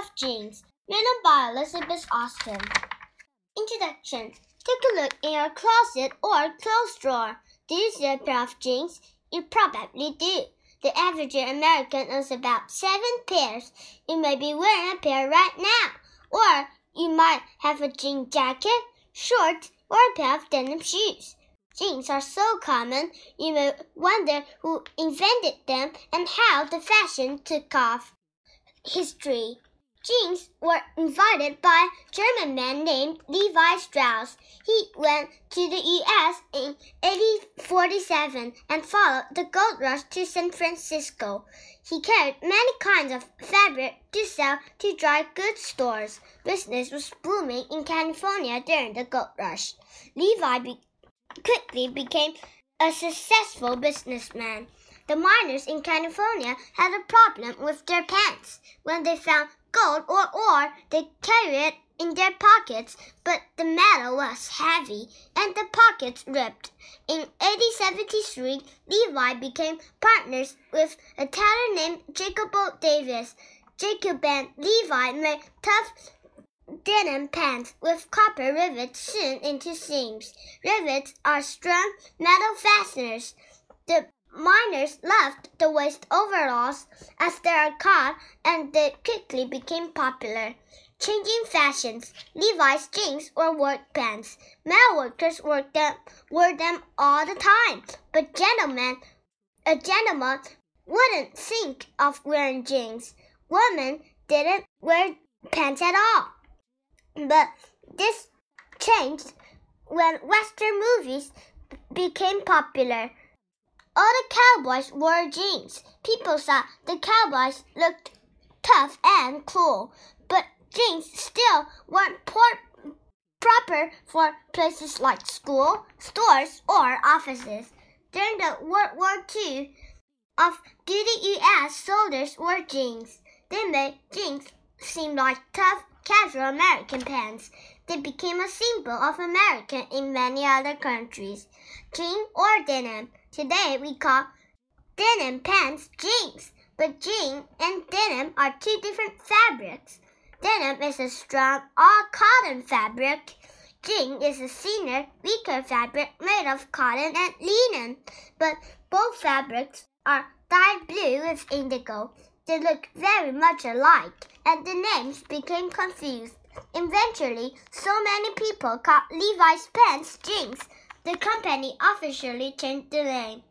of Jeans, written by Elizabeth Austin. Introduction Take a look in your closet or clothes drawer. Do you see a pair of jeans? You probably do. The average American owns about seven pairs. You may be wearing a pair right now. Or you might have a jean jacket, shorts, or a pair of denim shoes. Jeans are so common, you may wonder who invented them and how the fashion took off. History Jeans were invented by a German man named Levi Strauss. He went to the U.S. in 1847 and followed the gold rush to San Francisco. He carried many kinds of fabric to sell to dry goods stores. Business was booming in California during the gold rush. Levi be quickly became a successful businessman. The miners in California had a problem with their pants. When they found gold or ore, they carried it in their pockets, but the metal was heavy and the pockets ripped. In 1873, Levi became partners with a tailor named Jacob Davis. Jacob and Levi made tough denim pants with copper rivets sewn into seams. Rivets are strong metal fasteners. The miners loved the waist overalls as they are called, and they quickly became popular. Changing fashions, Levi's jeans or work pants. Male workers wore them, wore them all the time, but gentlemen, a gentleman wouldn't think of wearing jeans. Women didn't wear pants at all. But this changed when Western movies became popular. All the cowboys wore jeans. People thought the cowboys looked tough and cool, but jeans still weren't proper for places like school, stores, or offices. During the World War II, of duty U.S. soldiers wore jeans. They made jeans seem like tough casual American pants. They became a symbol of America in many other countries. Jean or denim. Today we call denim pants jeans, but jean and denim are two different fabrics. Denim is a strong, all cotton fabric. Jean is a thinner, weaker fabric made of cotton and linen, but both fabrics are dyed blue with indigo. They look very much alike, and the names became confused. Eventually, so many people called Levi's pants jeans, the company officially changed the name.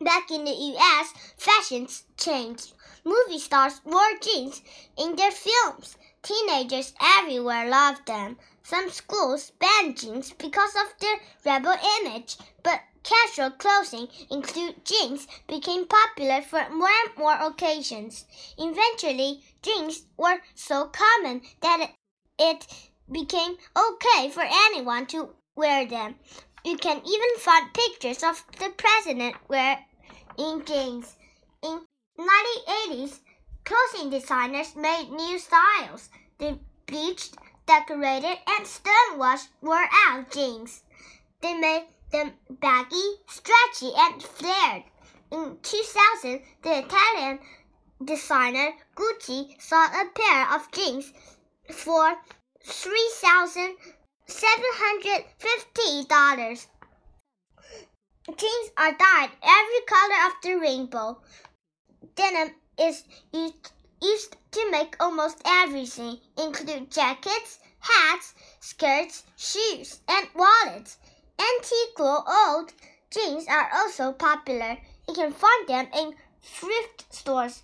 Back in the US, fashions changed. Movie stars wore jeans in their films. Teenagers everywhere loved them. Some schools banned jeans because of their rebel image, but Casual clothing, including jeans, became popular for more and more occasions. Eventually, jeans were so common that it became okay for anyone to wear them. You can even find pictures of the president wearing jeans. In 1980s, clothing designers made new styles. They bleached, decorated, and stonewashed wore out jeans. They made them baggy, stretchy, and flared. In 2000, the Italian designer Gucci sold a pair of jeans for $3,750. Jeans are dyed every color of the rainbow. Denim is used, to make almost everything, include jackets, hats, skirts, shoes, and wallets. Antique or old jeans are also popular. You can find them in thrift stores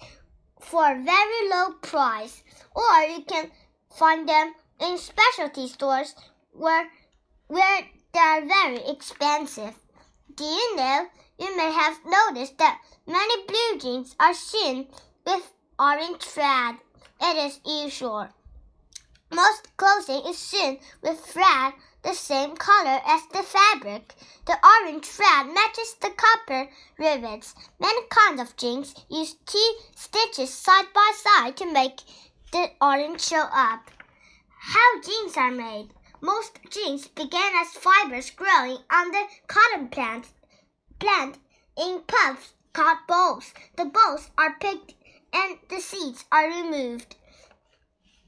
for a very low price, or you can find them in specialty stores where where they are very expensive. Do you know? You may have noticed that many blue jeans are sewn with orange thread. It is usual. Most clothing is sewn with thread the same color as the fabric. The orange thread matches the copper rivets. Many kinds of jeans use two stitches side by side to make the orange show up. How jeans are made. Most jeans begin as fibers growing on the cotton plant, plant in puffs called bolls. The bolls are picked and the seeds are removed.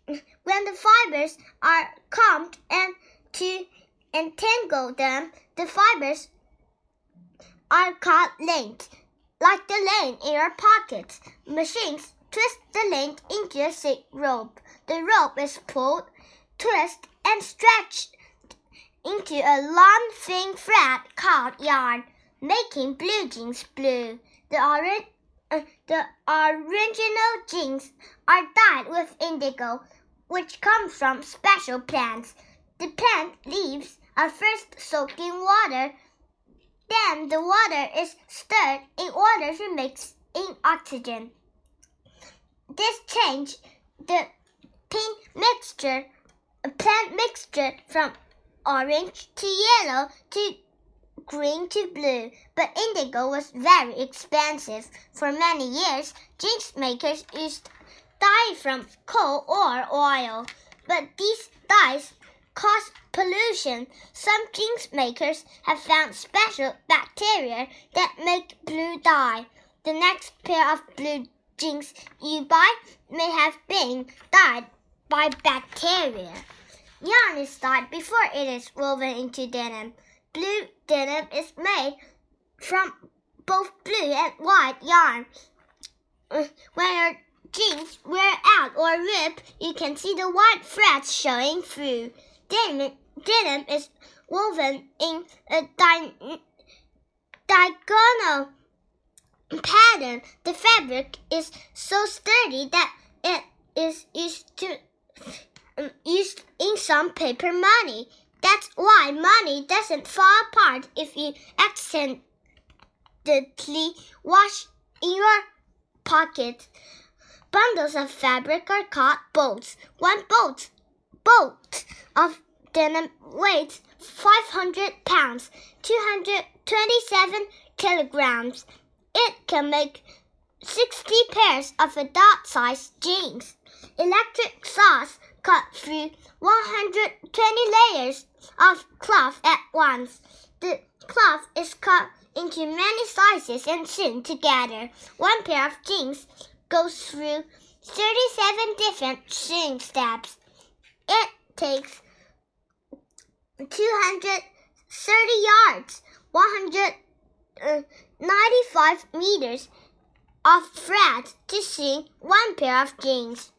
when the fibers are combed and to entangle them, the fibers are called lint. Like the lint in your pocket, machines twist the lint into a thick rope. The rope is pulled, twisted, and stretched into a long thin thread called yarn, making blue jeans blue. The, ori uh, the original jeans are dyed with indigo, which comes from special plants. The plant leaves are first soaked in water, then the water is stirred in order to mix in oxygen. This change the pink mixture, plant mixture from orange to yellow to green to blue, but indigo was very expensive. For many years, jeans makers used dye from coal or oil, but these dyes cause pollution. Some jeans makers have found special bacteria that make blue dye. The next pair of blue jeans you buy may have been dyed by bacteria. Yarn is dyed before it is woven into denim. Blue denim is made from both blue and white yarn. Uh, when your jeans wear out or rip, you can see the white threads showing through. Denim, denim is woven in a di diagonal pattern. The fabric is so sturdy that it is used to Um, used in some paper money. That's why money doesn't fall apart if you accidentally wash in your pocket. Bundles of fabric are called bolts. One bolt, bolt of denim weighs 500 pounds, 227 kilograms. It can make 60 pairs of adult-sized jeans. Electric saws cut through 120 layers of cloth at once. The cloth is cut into many sizes and sewn together. One pair of jeans goes through 37 different sewing steps. It takes 230 yards, 195 meters of thread to sew one pair of jeans.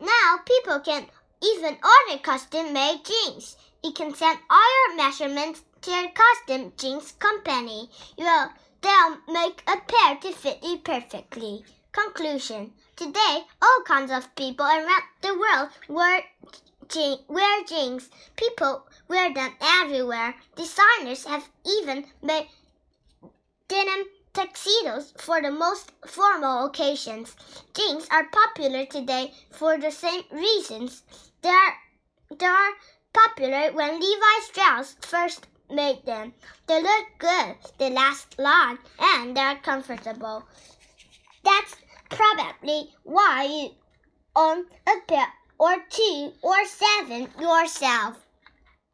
Now people can even order custom made jeans. You can send all your measurements to your custom jeans company. Well, they'll make a pair to fit you perfectly. Conclusion Today, all kinds of people around the world wear, je wear jeans. People wear them everywhere. Designers have even made denim tuxedos for the most formal occasions. Jeans are popular today for the same reasons. They are, they are popular when Levi Strauss first made them. They look good, they last long, and they are comfortable. That's probably why you own a pair or two or seven yourself.